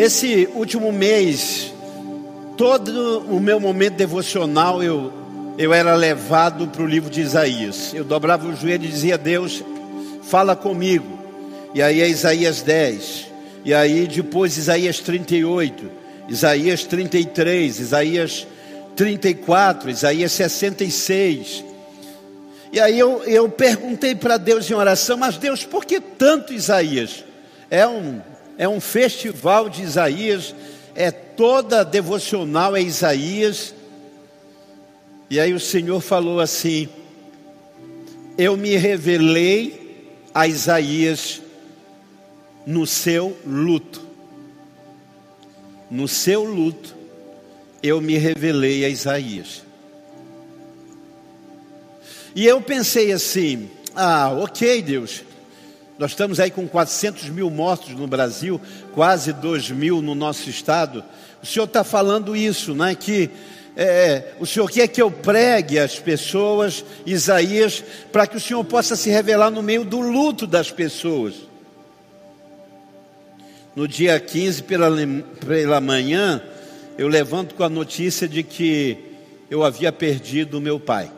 Esse último mês, todo o meu momento devocional, eu, eu era levado para o livro de Isaías. Eu dobrava o joelho e dizia: Deus, fala comigo. E aí é Isaías 10. E aí depois Isaías 38, Isaías 33, Isaías 34, Isaías 66. E aí eu, eu perguntei para Deus em oração, mas Deus, por que tanto Isaías? É um, é um festival de Isaías, é toda devocional é Isaías. E aí o Senhor falou assim: Eu me revelei a Isaías no seu luto. No seu luto, eu me revelei a Isaías. E eu pensei assim: ah, ok, Deus, nós estamos aí com 400 mil mortos no Brasil, quase 2 mil no nosso estado. O Senhor está falando isso, né? Que é, o Senhor quer que eu pregue às pessoas, Isaías, para que o Senhor possa se revelar no meio do luto das pessoas. No dia 15, pela, pela manhã, eu levanto com a notícia de que eu havia perdido meu pai.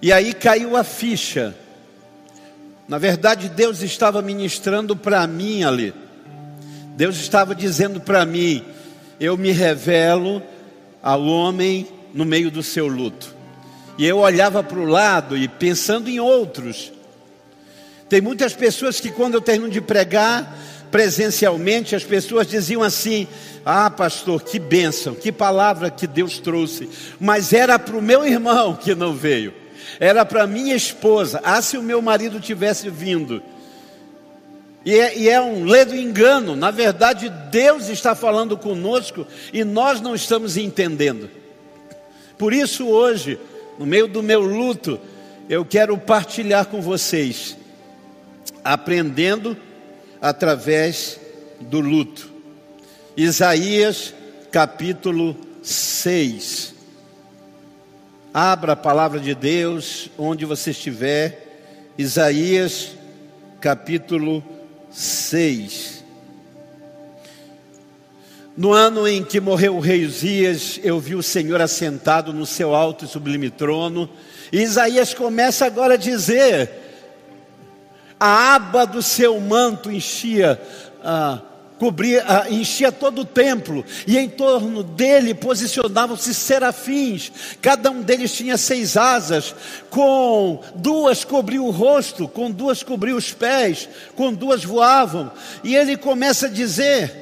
E aí caiu a ficha. Na verdade, Deus estava ministrando para mim ali. Deus estava dizendo para mim: Eu me revelo ao homem no meio do seu luto. E eu olhava para o lado e pensando em outros. Tem muitas pessoas que, quando eu termino de pregar presencialmente, as pessoas diziam assim: Ah, pastor, que bênção, que palavra que Deus trouxe. Mas era para o meu irmão que não veio era para minha esposa. Ah, se o meu marido tivesse vindo. E é, e é, um ledo engano, na verdade, Deus está falando conosco e nós não estamos entendendo. Por isso, hoje, no meio do meu luto, eu quero partilhar com vocês, aprendendo através do luto. Isaías capítulo 6. Abra a palavra de Deus onde você estiver. Isaías capítulo 6. No ano em que morreu o rei Uzias, eu vi o Senhor assentado no seu alto e sublime trono. E Isaías começa agora a dizer: a aba do seu manto enchia ah, cobria, ah, enchia todo o templo, e em torno dele posicionavam-se serafins, cada um deles tinha seis asas, com duas cobriu o rosto, com duas cobriu os pés, com duas voavam, e ele começa a dizer,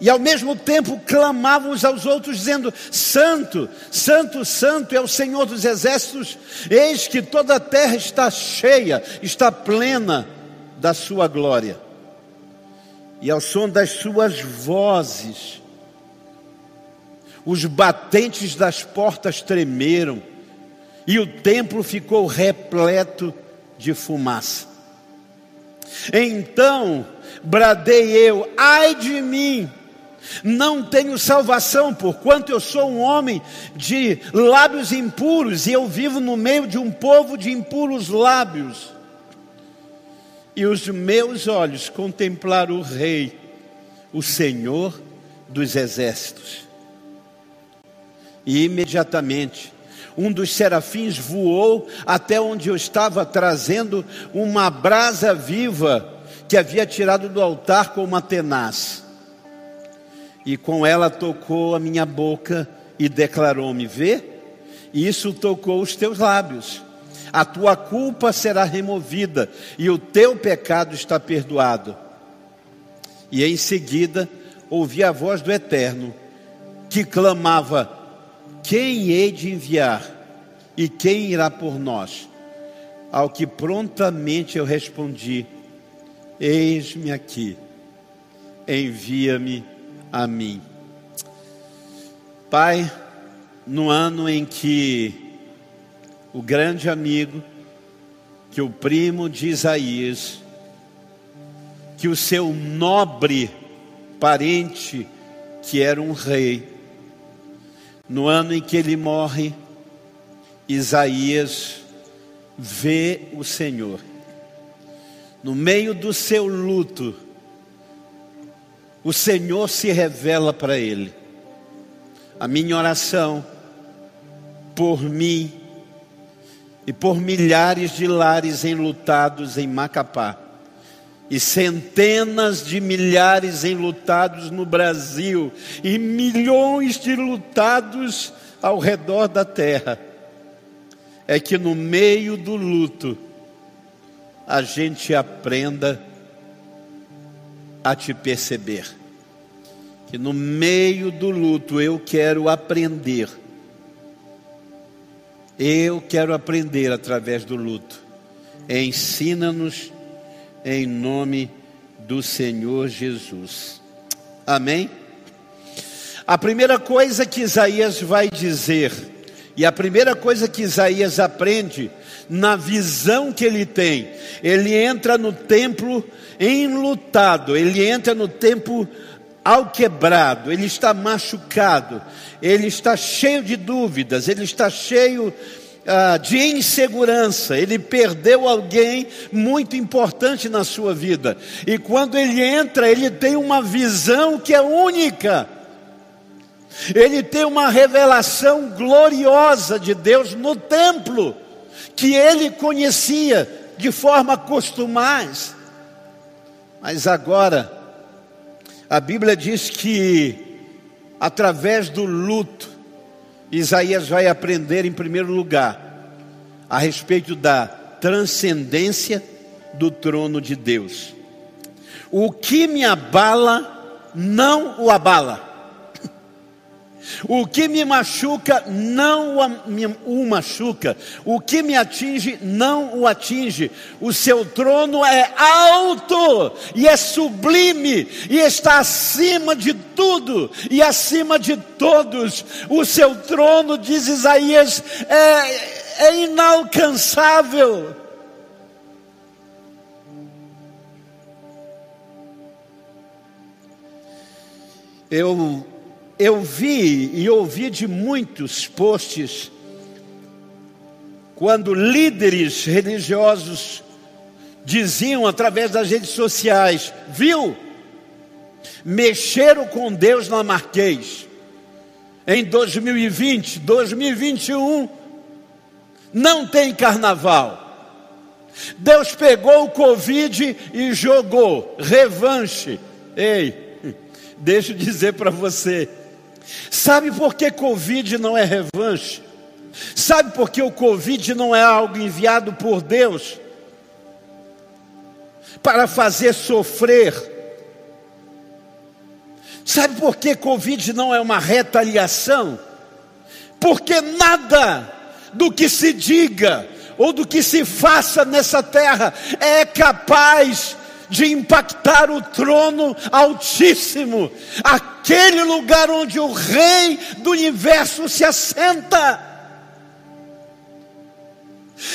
e ao mesmo tempo clamavam uns aos outros, dizendo: Santo, Santo, Santo é o Senhor dos exércitos, eis que toda a terra está cheia, está plena da sua glória e ao som das suas vozes, os batentes das portas tremeram, e o templo ficou repleto de fumaça. Então bradei eu, ai de mim, não tenho salvação, porquanto eu sou um homem de lábios impuros, e eu vivo no meio de um povo de impuros lábios e os meus olhos contemplaram o Rei, o Senhor dos exércitos. E imediatamente um dos serafins voou até onde eu estava trazendo uma brasa viva que havia tirado do altar com uma tenaz. E com ela tocou a minha boca e declarou-me: Vê, isso tocou os teus lábios a tua culpa será removida e o teu pecado está perdoado. E em seguida ouvi a voz do Eterno que clamava: Quem hei de enviar e quem irá por nós? Ao que prontamente eu respondi: Eis-me aqui, envia-me a mim. Pai, no ano em que o grande amigo, que o primo de Isaías, que o seu nobre parente, que era um rei, no ano em que ele morre, Isaías vê o Senhor. No meio do seu luto, o Senhor se revela para ele. A minha oração por mim e por milhares de lares enlutados em Macapá e centenas de milhares enlutados no Brasil e milhões de lutados ao redor da terra, é que no meio do luto a gente aprenda a te perceber. Que no meio do luto eu quero aprender. Eu quero aprender através do luto. Ensina-nos em nome do Senhor Jesus. Amém? A primeira coisa que Isaías vai dizer, e a primeira coisa que Isaías aprende, na visão que ele tem, ele entra no templo enlutado, ele entra no templo alquebrado, ele está machucado, ele está cheio de dúvidas, ele está cheio ah, de insegurança, ele perdeu alguém muito importante na sua vida. E quando ele entra, ele tem uma visão que é única. Ele tem uma revelação gloriosa de Deus no templo, que ele conhecia de forma costumais. Mas agora, a Bíblia diz que, através do luto, Isaías vai aprender, em primeiro lugar, a respeito da transcendência do trono de Deus. O que me abala, não o abala. O que me machuca não o machuca, o que me atinge não o atinge. O seu trono é alto e é sublime e está acima de tudo e acima de todos. O seu trono, diz Isaías, é, é inalcançável. Eu eu vi e ouvi de muitos posts quando líderes religiosos diziam através das redes sociais: viu? Mexeram com Deus na Marquês. Em 2020, 2021, não tem carnaval. Deus pegou o Covid e jogou revanche. Ei, deixa eu dizer para você, Sabe por que Covid não é revanche? Sabe por que o Covid não é algo enviado por Deus para fazer sofrer? Sabe por que Covid não é uma retaliação? Porque nada do que se diga ou do que se faça nessa terra é capaz de impactar o trono altíssimo, aquele lugar onde o Rei do universo se assenta.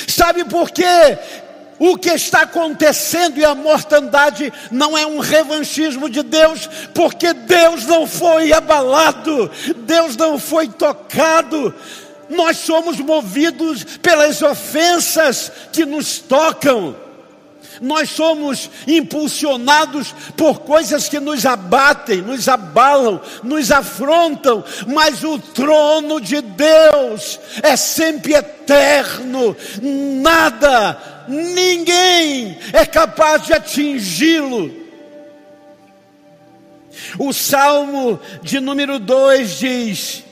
Sabe por quê? O que está acontecendo e a mortandade não é um revanchismo de Deus, porque Deus não foi abalado, Deus não foi tocado. Nós somos movidos pelas ofensas que nos tocam nós somos impulsionados por coisas que nos abatem, nos abalam, nos afrontam, mas o trono de Deus é sempre eterno, nada, ninguém é capaz de atingi-lo. O Salmo de número 2 diz: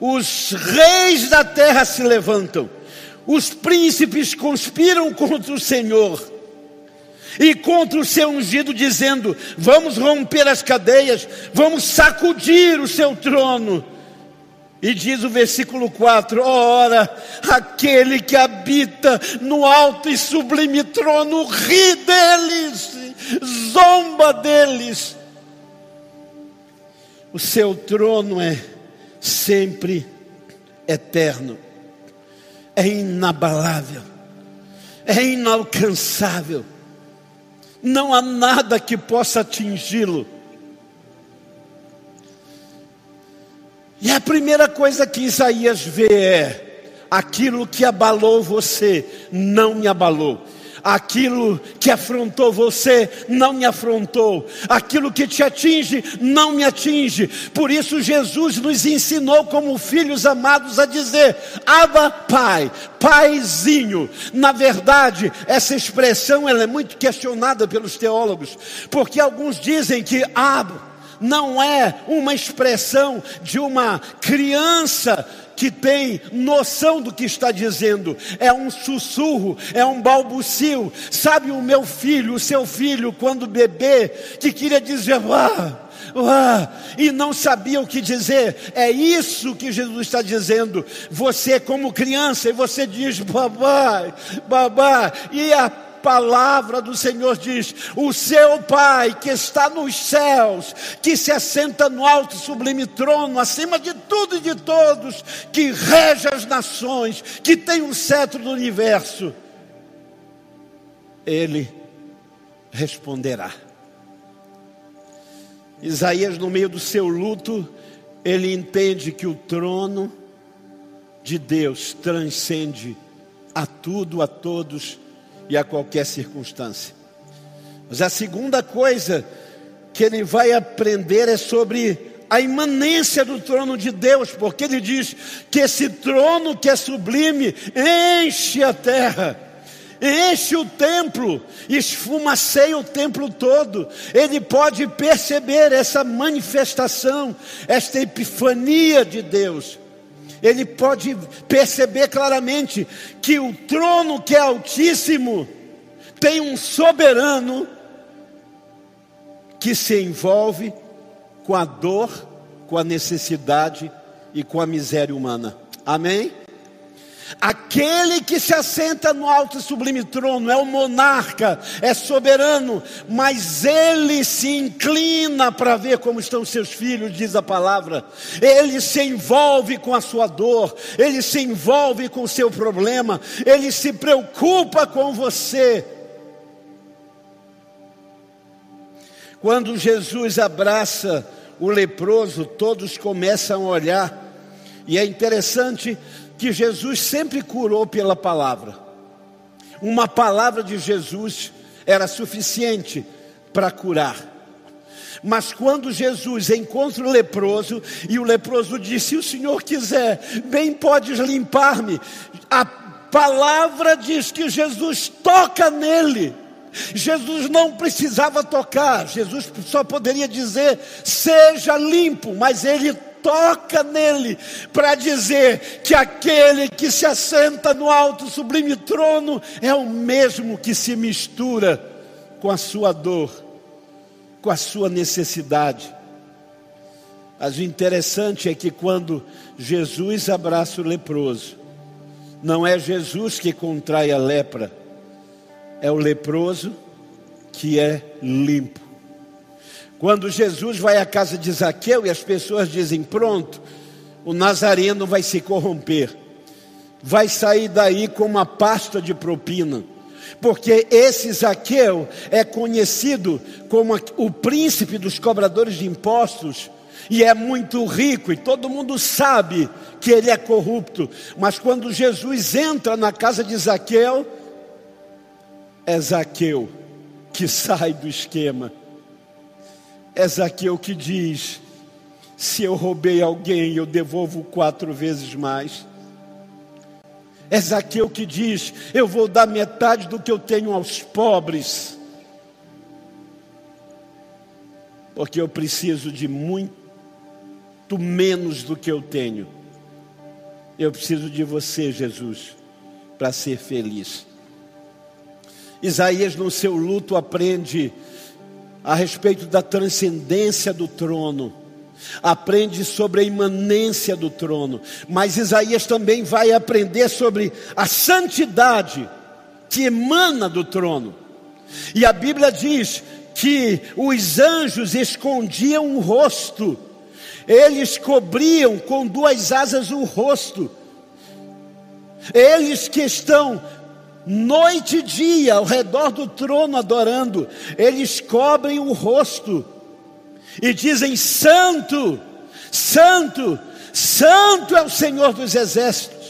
Os reis da terra se levantam, os príncipes conspiram contra o Senhor e contra o seu ungido, dizendo: Vamos romper as cadeias, vamos sacudir o seu trono. E diz o versículo 4: Ora, aquele que habita no alto e sublime trono ri deles, zomba deles. O seu trono é sempre eterno, é inabalável, é inalcançável não há nada que possa atingi-lo. E a primeira coisa que Isaías vê é: aquilo que abalou você não me abalou, Aquilo que afrontou você não me afrontou, aquilo que te atinge não me atinge. Por isso, Jesus nos ensinou, como filhos amados, a dizer: Abba, Pai, Paizinho. Na verdade, essa expressão ela é muito questionada pelos teólogos, porque alguns dizem que Abba não é uma expressão de uma criança que tem noção do que está dizendo, é um sussurro, é um balbucio. Sabe o meu filho, o seu filho, quando bebê, que queria dizer, ah, ah, e não sabia o que dizer. É isso que Jesus está dizendo. Você, como criança, e você diz, babai, babá, e a palavra do Senhor diz: O seu Pai que está nos céus, que se assenta no alto e sublime trono, acima de tudo e de todos, que rege as nações, que tem o cetro do universo, Ele responderá. Isaías, no meio do seu luto, ele entende que o trono de Deus transcende a tudo, a todos e a qualquer circunstância. Mas a segunda coisa que ele vai aprender é sobre a imanência do trono de Deus, porque ele diz que esse trono que é sublime enche a terra, enche o templo, esfumaceia o templo todo. Ele pode perceber essa manifestação, esta epifania de Deus ele pode perceber claramente que o trono que é altíssimo tem um soberano que se envolve com a dor, com a necessidade e com a miséria humana. Amém? Aquele que se assenta no alto e sublime trono é o monarca, é soberano, mas ele se inclina para ver como estão seus filhos, diz a palavra. Ele se envolve com a sua dor, ele se envolve com o seu problema, ele se preocupa com você. Quando Jesus abraça o leproso, todos começam a olhar, e é interessante que Jesus sempre curou pela palavra. Uma palavra de Jesus era suficiente para curar. Mas quando Jesus encontra o leproso e o leproso disse: Se o Senhor quiser, bem podes limpar-me. A palavra diz que Jesus toca nele. Jesus não precisava tocar, Jesus só poderia dizer: Seja limpo, mas ele toca nele para dizer que aquele que se assenta no alto sublime trono é o mesmo que se mistura com a sua dor, com a sua necessidade. Mas o interessante é que quando Jesus abraça o leproso, não é Jesus que contrai a lepra, é o leproso que é limpo. Quando Jesus vai à casa de Zaqueu e as pessoas dizem: Pronto, o nazareno vai se corromper, vai sair daí com uma pasta de propina, porque esse Zaqueu é conhecido como o príncipe dos cobradores de impostos. E é muito rico, e todo mundo sabe que ele é corrupto. Mas quando Jesus entra na casa de Zaqueu, é Zaqueu que sai do esquema é Zaqueu que diz: se eu roubei alguém, eu devolvo quatro vezes mais. É Zaqueu que diz: eu vou dar metade do que eu tenho aos pobres, porque eu preciso de muito menos do que eu tenho. Eu preciso de você, Jesus, para ser feliz. Isaías, no seu luto, aprende a respeito da transcendência do trono, aprende sobre a imanência do trono, mas Isaías também vai aprender sobre a santidade que emana do trono. E a Bíblia diz que os anjos escondiam o rosto, eles cobriam com duas asas o rosto, eles que estão noite e dia ao redor do trono adorando, eles cobrem o rosto e dizem: Santo, Santo, Santo é o Senhor dos exércitos.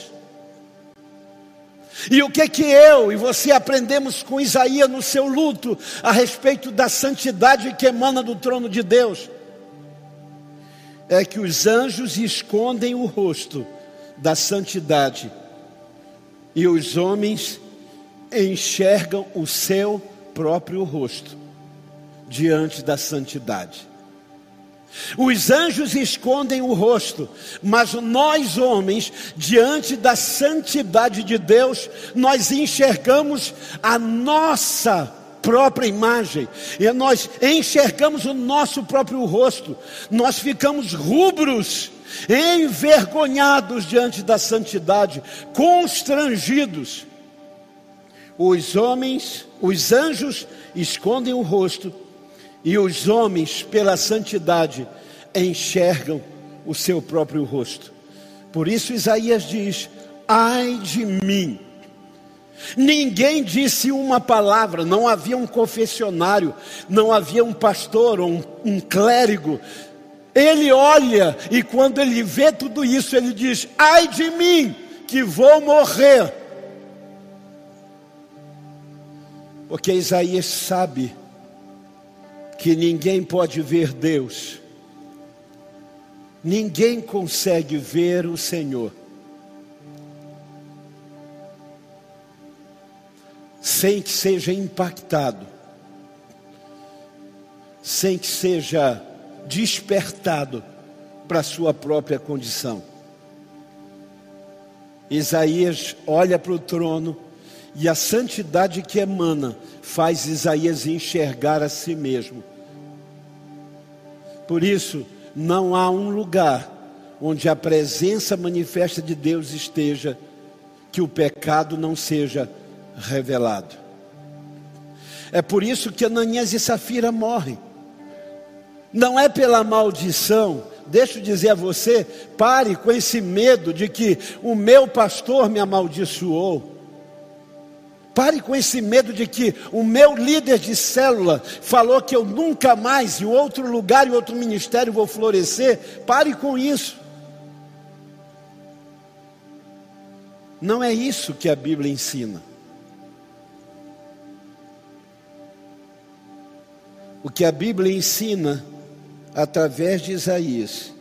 E o que que eu e você aprendemos com Isaías no seu luto a respeito da santidade que emana do trono de Deus? É que os anjos escondem o rosto da santidade e os homens enxergam o seu próprio rosto diante da santidade. Os anjos escondem o rosto, mas nós homens, diante da santidade de Deus, nós enxergamos a nossa própria imagem, e nós enxergamos o nosso próprio rosto, nós ficamos rubros, envergonhados diante da santidade, constrangidos. Os homens, os anjos escondem o rosto, e os homens, pela santidade, enxergam o seu próprio rosto. Por isso Isaías diz: ai de mim. Ninguém disse uma palavra, não havia um confessionário, não havia um pastor ou um, um clérigo. Ele olha e quando ele vê tudo isso, ele diz: ai de mim, que vou morrer. Porque Isaías sabe que ninguém pode ver Deus, ninguém consegue ver o Senhor. Sem que seja impactado, sem que seja despertado para a sua própria condição. Isaías olha para o trono e a santidade que emana faz Isaías enxergar a si mesmo por isso, não há um lugar onde a presença manifesta de Deus esteja que o pecado não seja revelado. É por isso que Ananias e Safira morrem. Não é pela maldição. Deixa eu dizer a você, pare com esse medo de que o meu pastor me amaldiçoou. Pare com esse medo de que o meu líder de célula falou que eu nunca mais, em outro lugar, em outro ministério, vou florescer. Pare com isso. Não é isso que a Bíblia ensina. O que a Bíblia ensina, através de Isaías,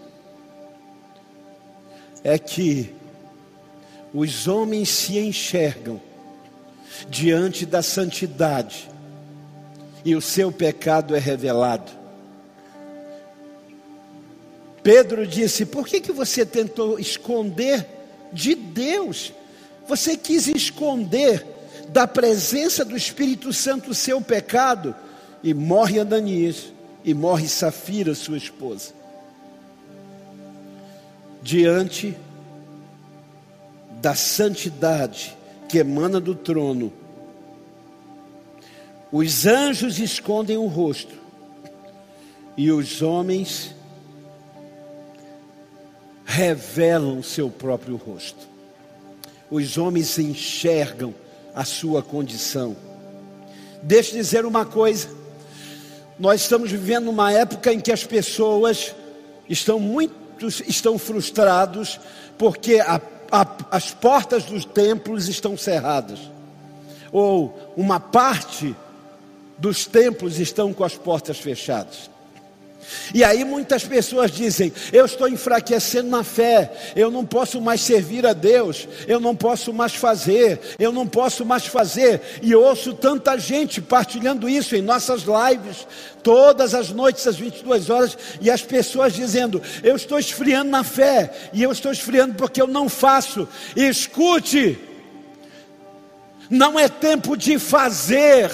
é que os homens se enxergam diante da santidade e o seu pecado é revelado. Pedro disse: Por que, que você tentou esconder de Deus? Você quis esconder da presença do Espírito Santo o seu pecado, e morre Ananias, e morre Safira, sua esposa. Diante da santidade que emana do trono. Os anjos escondem o rosto e os homens revelam seu próprio rosto. Os homens enxergam a sua condição. Deixa eu dizer uma coisa. Nós estamos vivendo uma época em que as pessoas estão muito estão frustrados porque a as portas dos templos estão cerradas, ou uma parte dos templos estão com as portas fechadas. E aí muitas pessoas dizem: Eu estou enfraquecendo na fé, eu não posso mais servir a Deus, eu não posso mais fazer, eu não posso mais fazer. E ouço tanta gente partilhando isso em nossas lives, todas as noites às 22 horas, e as pessoas dizendo: Eu estou esfriando na fé, e eu estou esfriando porque eu não faço. E escute, não é tempo de fazer,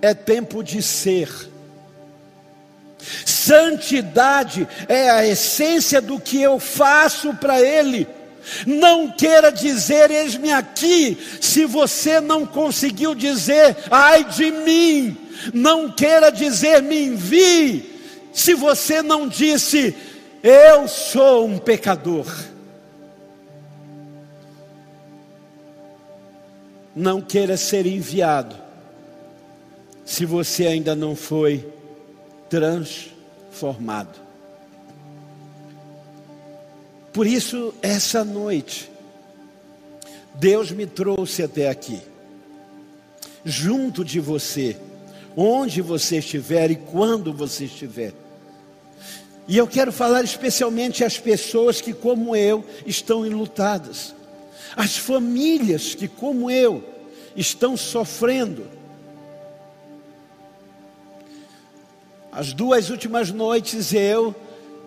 é tempo de ser. Santidade é a essência do que eu faço para Ele. Não queira dizer, eis-me aqui, se você não conseguiu dizer, ai de mim. Não queira dizer, me envie, se você não disse, eu sou um pecador. Não queira ser enviado, se você ainda não foi transformado. Por isso, essa noite, Deus me trouxe até aqui, junto de você, onde você estiver e quando você estiver. E eu quero falar especialmente às pessoas que, como eu, estão enlutadas, às famílias que, como eu, estão sofrendo. As duas últimas noites, eu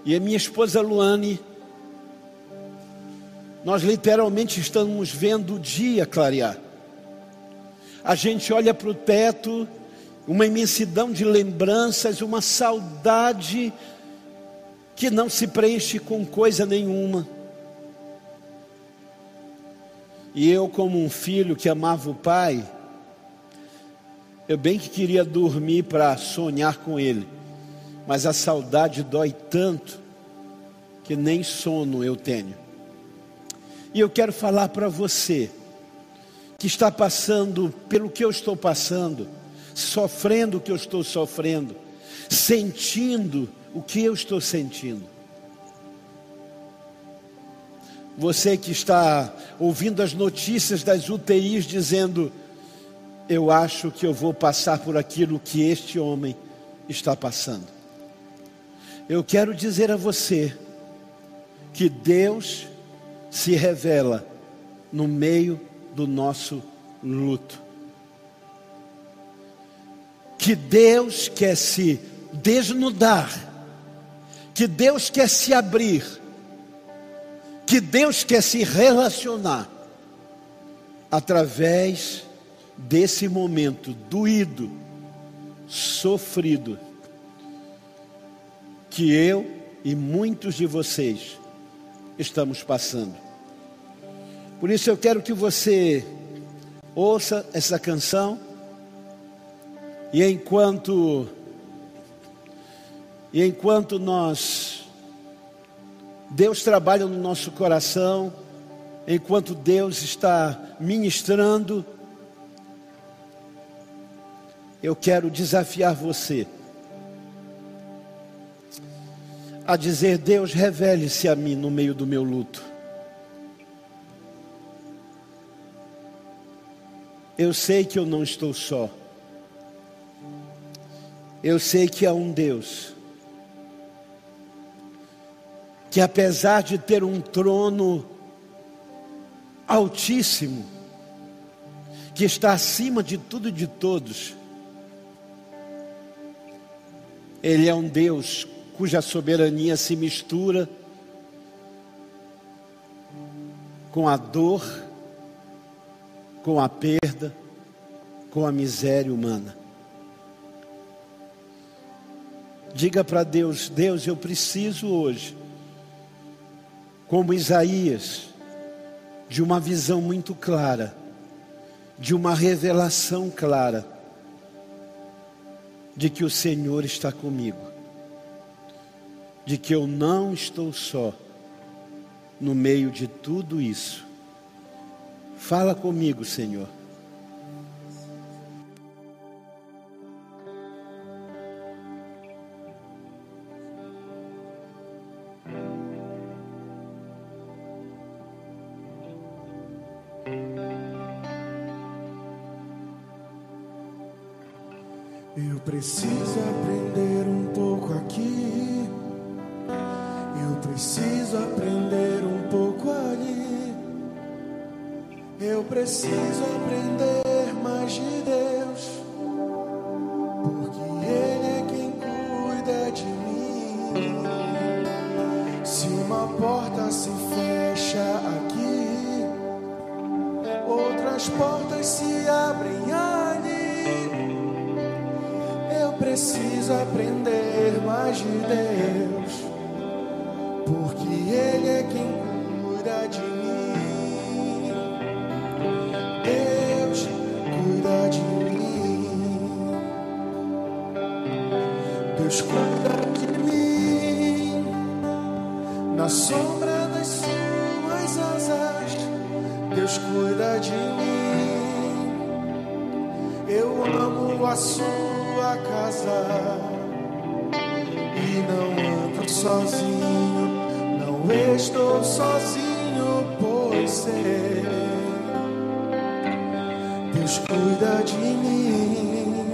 e a minha esposa Luane, nós literalmente estamos vendo o dia clarear. A gente olha para o teto, uma imensidão de lembranças, uma saudade que não se preenche com coisa nenhuma. E eu, como um filho que amava o pai, eu bem que queria dormir para sonhar com ele, mas a saudade dói tanto que nem sono eu tenho. E eu quero falar para você que está passando pelo que eu estou passando, sofrendo o que eu estou sofrendo, sentindo o que eu estou sentindo. Você que está ouvindo as notícias das UTIs dizendo, eu acho que eu vou passar por aquilo que este homem está passando. Eu quero dizer a você que Deus se revela no meio do nosso luto. Que Deus quer se desnudar que Deus quer se abrir, que Deus quer se relacionar através desse momento doído, sofrido, que eu e muitos de vocês estamos passando. Por isso eu quero que você ouça essa canção e enquanto e enquanto nós, Deus trabalha no nosso coração, enquanto Deus está ministrando, eu quero desafiar você a dizer: Deus, revele-se a mim no meio do meu luto. Eu sei que eu não estou só. Eu sei que há um Deus que apesar de ter um trono altíssimo, que está acima de tudo e de todos, Ele é um Deus cuja soberania se mistura com a dor, com a perda, com a miséria humana. Diga para Deus: Deus, eu preciso hoje como Isaías, de uma visão muito clara, de uma revelação clara, de que o Senhor está comigo, de que eu não estou só no meio de tudo isso. Fala comigo, Senhor. Porque Ele é quem cuida de mim. Deus cuida de mim. Deus cuida de mim. Na sombra das suas asas, Deus cuida de mim. Eu amo a sua casa e não ando sozinho, estou sozinho, pois sei Deus cuida de mim.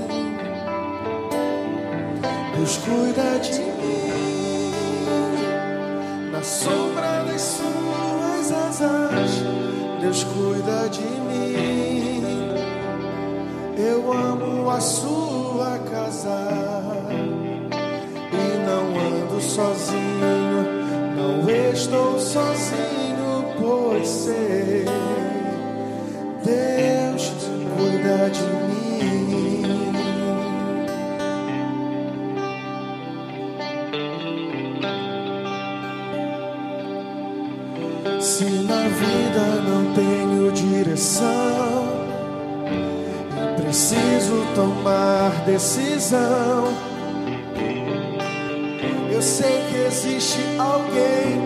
Deus cuida de mim. Na sombra das suas asas, Deus cuida de mim. Eu amo a sua casa estou sozinho, pois sei Deus cuida de mim. Se na vida não tenho direção, preciso tomar decisão. Eu sei que existe alguém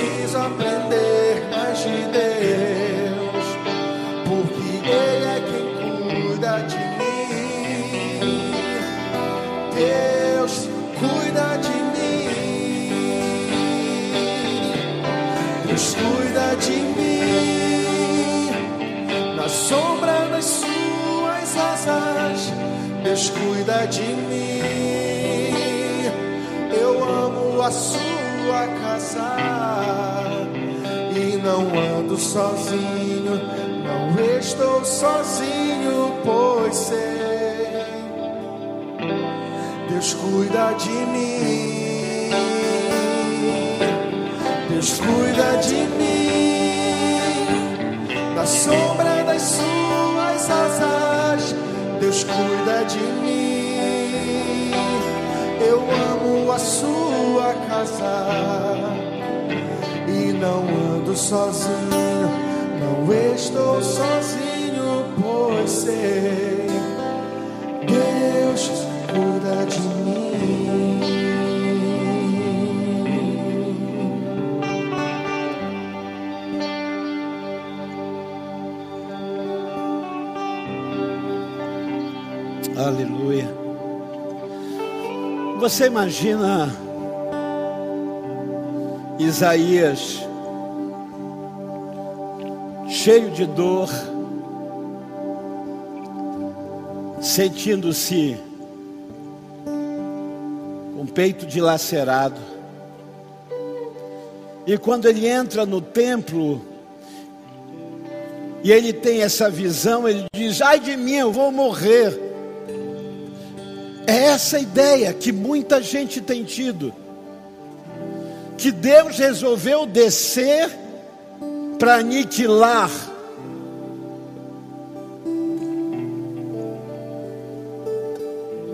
preciso aprender mais de Deus, porque Ele é quem cuida de mim. Deus cuida de mim. Deus cuida de mim. Na sombra das suas asas, Deus cuida de mim. Eu amo a sua casa e não ando sozinho, não estou sozinho, pois sei. Deus cuida de mim. Deus cuida de mim. Na sombra das suas asas, Deus cuida de mim. Eu amo a sua casa e não ando sozinho, não estou sozinho, pois sei. Deus cuida de mim. Aleluia. Você imagina Isaías cheio de dor, sentindo-se com o peito dilacerado. E quando ele entra no templo, e ele tem essa visão, ele diz: Ai de mim, eu vou morrer. É essa ideia que muita gente tem tido. Que Deus resolveu descer para aniquilar.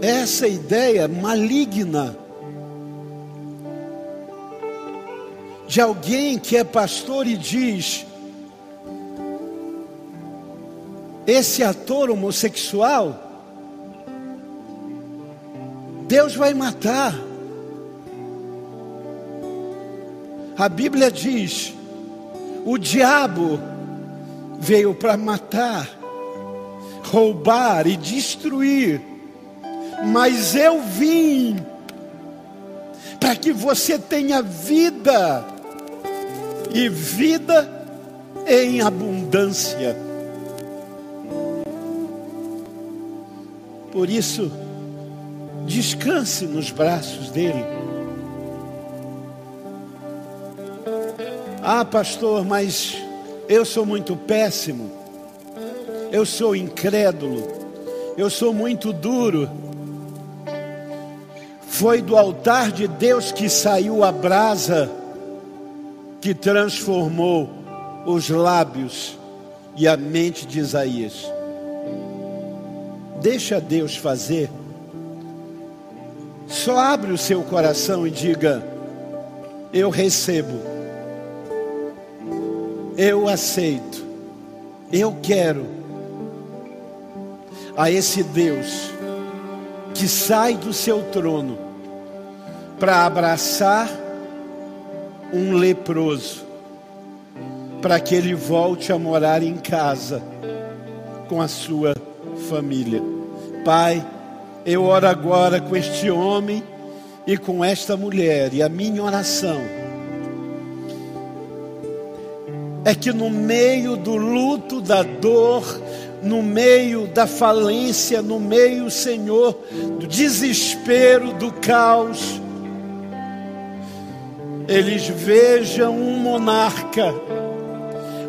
Essa ideia maligna de alguém que é pastor e diz: esse ator homossexual, Deus vai matar. A Bíblia diz: o diabo veio para matar, roubar e destruir, mas eu vim para que você tenha vida e vida em abundância. Por isso, descanse nos braços dele. Ah, pastor, mas eu sou muito péssimo, eu sou incrédulo, eu sou muito duro. Foi do altar de Deus que saiu a brasa que transformou os lábios e a mente de Isaías. Deixa Deus fazer. Só abre o seu coração e diga: Eu recebo, eu aceito, eu quero a esse Deus que sai do seu trono para abraçar um leproso, para que ele volte a morar em casa com a sua família. Pai, eu oro agora com este homem e com esta mulher, e a minha oração é que no meio do luto, da dor, no meio da falência, no meio, Senhor, do desespero, do caos, eles vejam um monarca,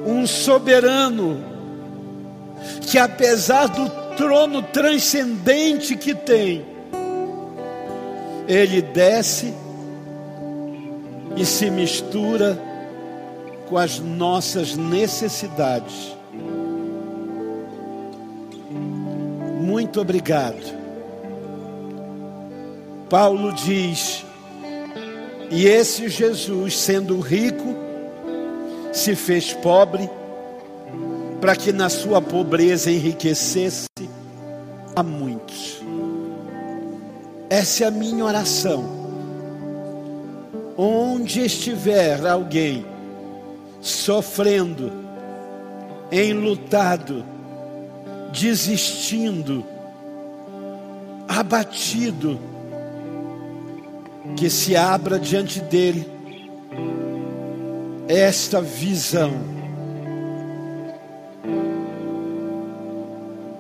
um soberano, que apesar do trono transcendente que tem, ele desce e se mistura com as nossas necessidades. Muito obrigado. Paulo diz: e esse Jesus, sendo rico, se fez pobre, para que na sua pobreza enriquecesse a muitos. Essa é a minha oração. Onde estiver alguém sofrendo, enlutado, desistindo, abatido, que se abra diante dele esta visão.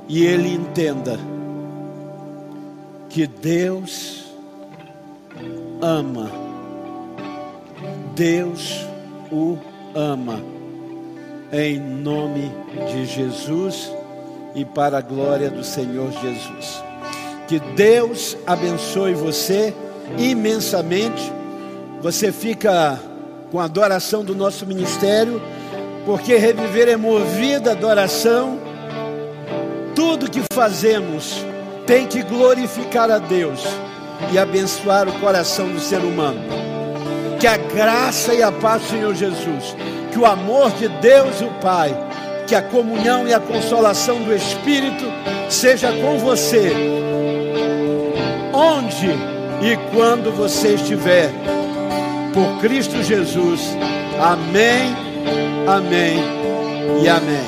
E ele entenda que Deus ama, Deus o ama, em nome de Jesus e para a glória do Senhor Jesus. Que Deus abençoe você imensamente. Você fica com a adoração do nosso ministério, porque reviver é movida adoração. Tudo que fazemos tem que glorificar a Deus e abençoar o coração do ser humano. Que a graça e a paz do Senhor Jesus, que o amor de Deus o Pai, que a comunhão e a consolação do Espírito seja com você. Onde e quando você estiver por Cristo Jesus. Amém, amém e amém.